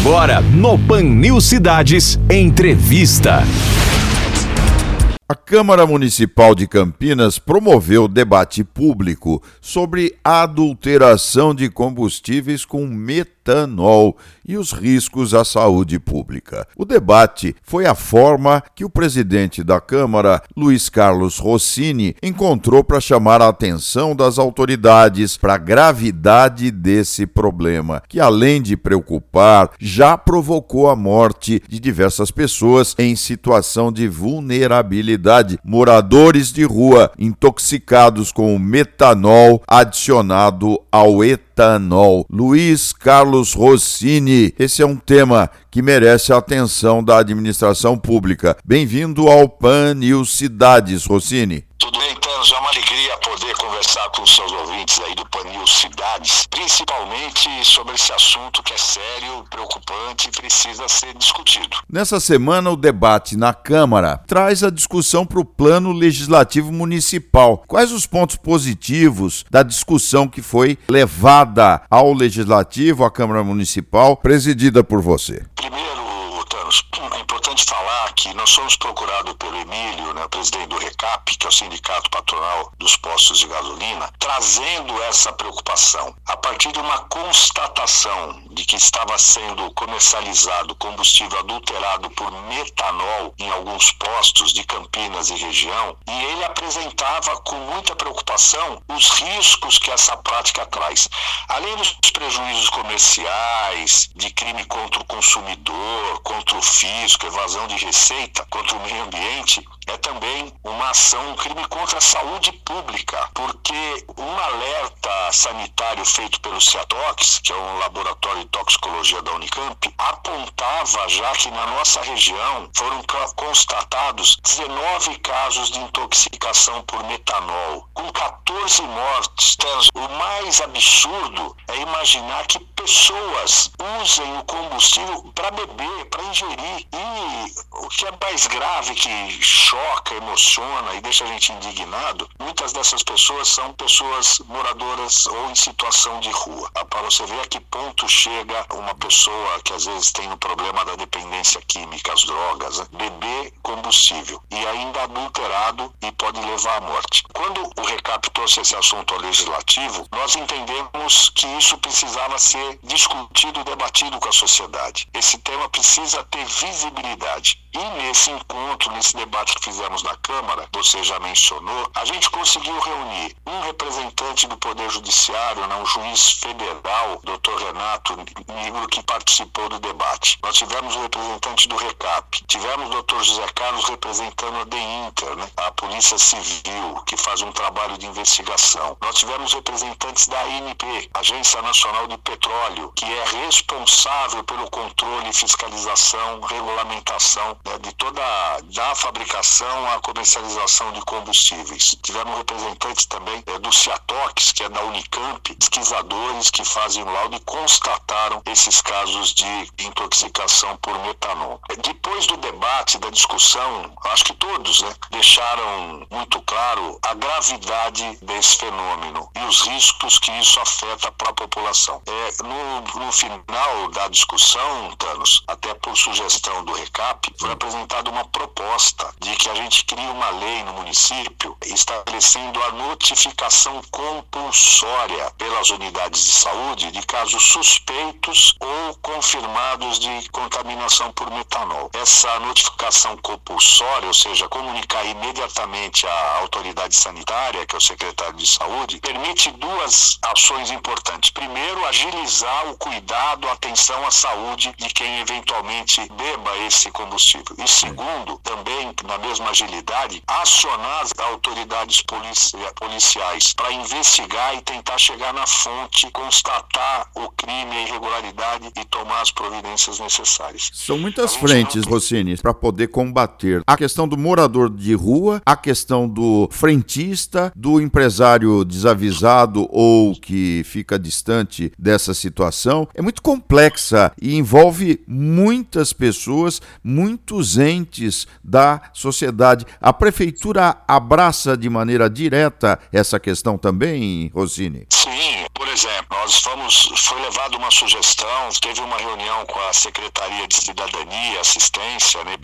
Agora, no Pan News Cidades, entrevista. A Câmara Municipal de Campinas promoveu debate público sobre a adulteração de combustíveis com metanol e os riscos à saúde pública. O debate foi a forma que o presidente da Câmara, Luiz Carlos Rossini, encontrou para chamar a atenção das autoridades para a gravidade desse problema, que além de preocupar, já provocou a morte de diversas pessoas em situação de vulnerabilidade, moradores de rua intoxicados com metanol adicionado ao etanol. Luiz Carlos Rossini esse é um tema que merece a atenção da administração pública. Bem-vindo ao PAN News Cidades, Rossini. Tudo bem, Thanos? É uma conversar com os seus ouvintes aí do Panil Cidades, principalmente sobre esse assunto que é sério, preocupante e precisa ser discutido. Nessa semana, o debate na Câmara traz a discussão para o Plano Legislativo Municipal. Quais os pontos positivos da discussão que foi levada ao Legislativo, à Câmara Municipal, presidida por você? Primeiro, Thanos, é importante falar que nós somos procurados pelo Emílio, né, presidente do RECAP, que é o Sindicato Patronal dos Postos de Gasolina, trazendo essa preocupação. A partir de uma constatação de que estava sendo comercializado combustível adulterado por metanol em alguns postos de Campinas e região, e ele apresentava com muita preocupação os riscos que essa prática traz. Além dos prejuízos comerciais, de crime contra o consumidor, contra o fisco, evasão de contra o meio ambiente, é também uma ação, um crime contra a saúde pública, porque um alerta sanitário feito pelo CIATOX, que é um laboratório de toxicologia da Unicamp, apontava já que na nossa região foram constatados 19 casos de intoxicação por metanol, com 14 mortes. O mais absurdo é imaginar que pessoas usem o combustível para beber, para ingerir. E que é mais grave, que choca, emociona e deixa a gente indignado, muitas dessas pessoas são pessoas moradoras ou em situação de rua. Ah, para você ver a que ponto chega uma pessoa que às vezes tem o um problema da dependência química, as drogas, né? beber combustível e ainda adulterado e pode levar à morte. Quando o RECAP trouxe esse assunto ao legislativo, nós entendemos que isso precisava ser discutido debatido com a sociedade. Esse tema precisa ter visibilidade. E nesse encontro, nesse debate que fizemos na Câmara, você já mencionou, a gente conseguiu reunir um representante do Poder Judiciário, né, um juiz federal, doutor Renato Nigro, que participou do debate. Nós tivemos o representante do RECAP, tivemos o doutor José Carlos representando a DEINTER, né, a Polícia Civil, que faz um trabalho de investigação. Nós tivemos representantes da ANP, Agência Nacional de Petróleo, que é responsável pelo controle, fiscalização, regulamentação né, de toda da fabricação à comercialização de combustíveis. Tivemos representantes também é, do CIATOX, que é da Unicamp, pesquisadores que fazem o laudo e constataram esses casos de intoxicação por metanol. É, depois do debate, da discussão, acho que todos né, deixaram muito claro a gravidade desse fenômeno e os riscos que isso afeta para a população. É, no, no final da discussão, Thanos, até por sugestão do RECAP, foi apresentada uma proposta de que a gente crie uma lei no município estabelecendo a notificação compulsória pelas unidades de saúde de casos suspeitos ou confirmados de contaminação por metanol. Essa notificação compulsória, ou seja, comunicar imediatamente à autoridade sanitária, que é o secretário de saúde, permite duas ações importantes. Primeiro, agilizar o cuidado, a atenção à saúde de quem eventualmente beba esse combustível. E segundo, também na mesma agilidade, acionar as autoridades policiais para investigar e tentar chegar na fonte, constatar o crime, a irregularidade e tomar as providências necessárias. São muitas frentes, não... Rossini, para poder combater a questão do morador de rua, a questão do frentista, do empresário desavisado ou que fica distante dessa situação. É muito complexa e envolve muitas pessoas, muito muitos entes da sociedade. A prefeitura abraça de maneira direta essa questão também, Rosine? Sim, por exemplo, nós fomos, foi levada uma sugestão, teve uma reunião com a Secretaria de Cidadania, Assistência, né,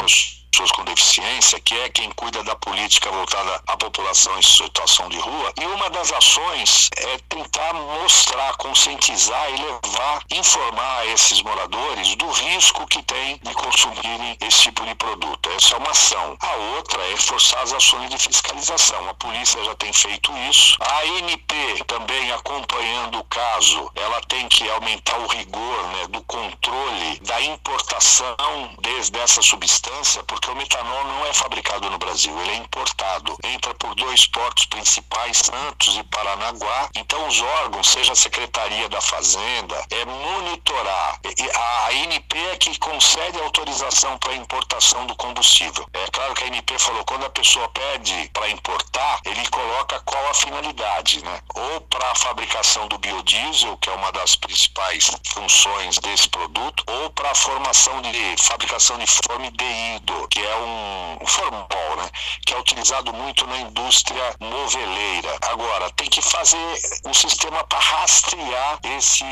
pessoas com deficiência, que é quem cuida da política voltada à população em situação de rua. E uma das ações é tentar mostrar, conscientizar e levar, informar esses moradores do risco que tem de consumirem esse tipo de produto. Essa é uma ação. A outra é reforçar as ações de fiscalização. A polícia já tem feito isso. A ANP também acompanhando o caso, ela tem que aumentar o rigor né, do controle da importação desde essa substância, porque o metanol não é fabricado no Brasil, ele é importado. Entra por dois portos principais, Santos e Paranaguá. Então os órgãos, seja a Secretaria da Fazenda, é monitorar. A ANP é que concede autorização para importação do combustível. É claro que a ANP falou, quando a pessoa pede para importar, ele coloca qual a finalidade, né? Ou para a fabricação do biodiesel, que é uma das principais funções desse produto, ou para a formação de fabricação de formideído, que é um, um né? Que é utilizado muito na indústria moveleira. Agora, tem que fazer um sistema para rastrear esse,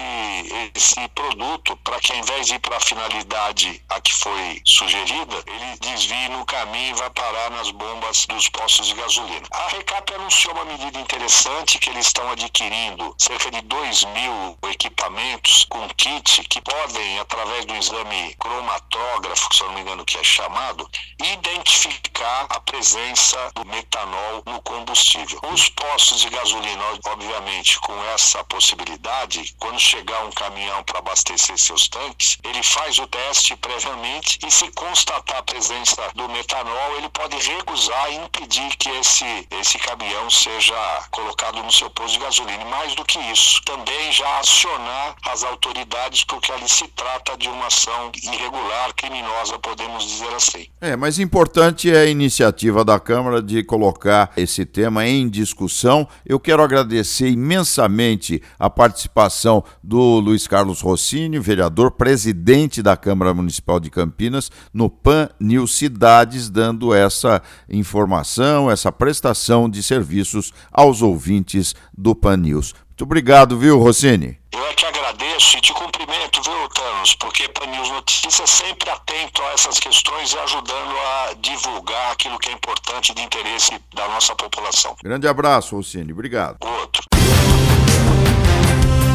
esse produto para que ao invés de ir para a finalidade a que foi sugerida, ele desvie no caminho e vai parar nas bombas dos postos de gasolina. A Recap anunciou uma medida interessante que eles estão adquirindo cerca de 2 mil equipamentos com kit que podem, através do exame cromatógrafo, se eu não me engano que é chamado, identificar a presença do metanol no combustível. Os postos de gasolina, obviamente, com essa possibilidade, quando chegar um caminhão para abastecer seus tanques, ele faz o teste previamente e se constatar a presença do metanol, ele pode recusar e impedir que esse, esse caminhão seja colocado no seu posto de gasolina. Mais do que isso, também já acionar as autoridades, porque ali se trata de uma ação irregular, criminosa, podemos dizer assim. É, mas importante é iniciativa da Câmara de colocar esse tema em discussão. Eu quero agradecer imensamente a participação do Luiz Carlos Rossini, vereador, presidente da Câmara Municipal de Campinas, no PAN News Cidades, dando essa informação, essa prestação de serviços aos ouvintes do PAN News. Muito obrigado, viu, Rossini? Eu é que agradeço e te cumprimento, viu, Thanos? Porque para News Notícias sempre atento a essas questões e ajudando a divulgar aquilo que é importante de interesse da nossa população. Grande abraço, Rossini. Obrigado. Outro.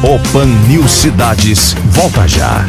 O Pan News Cidades volta já.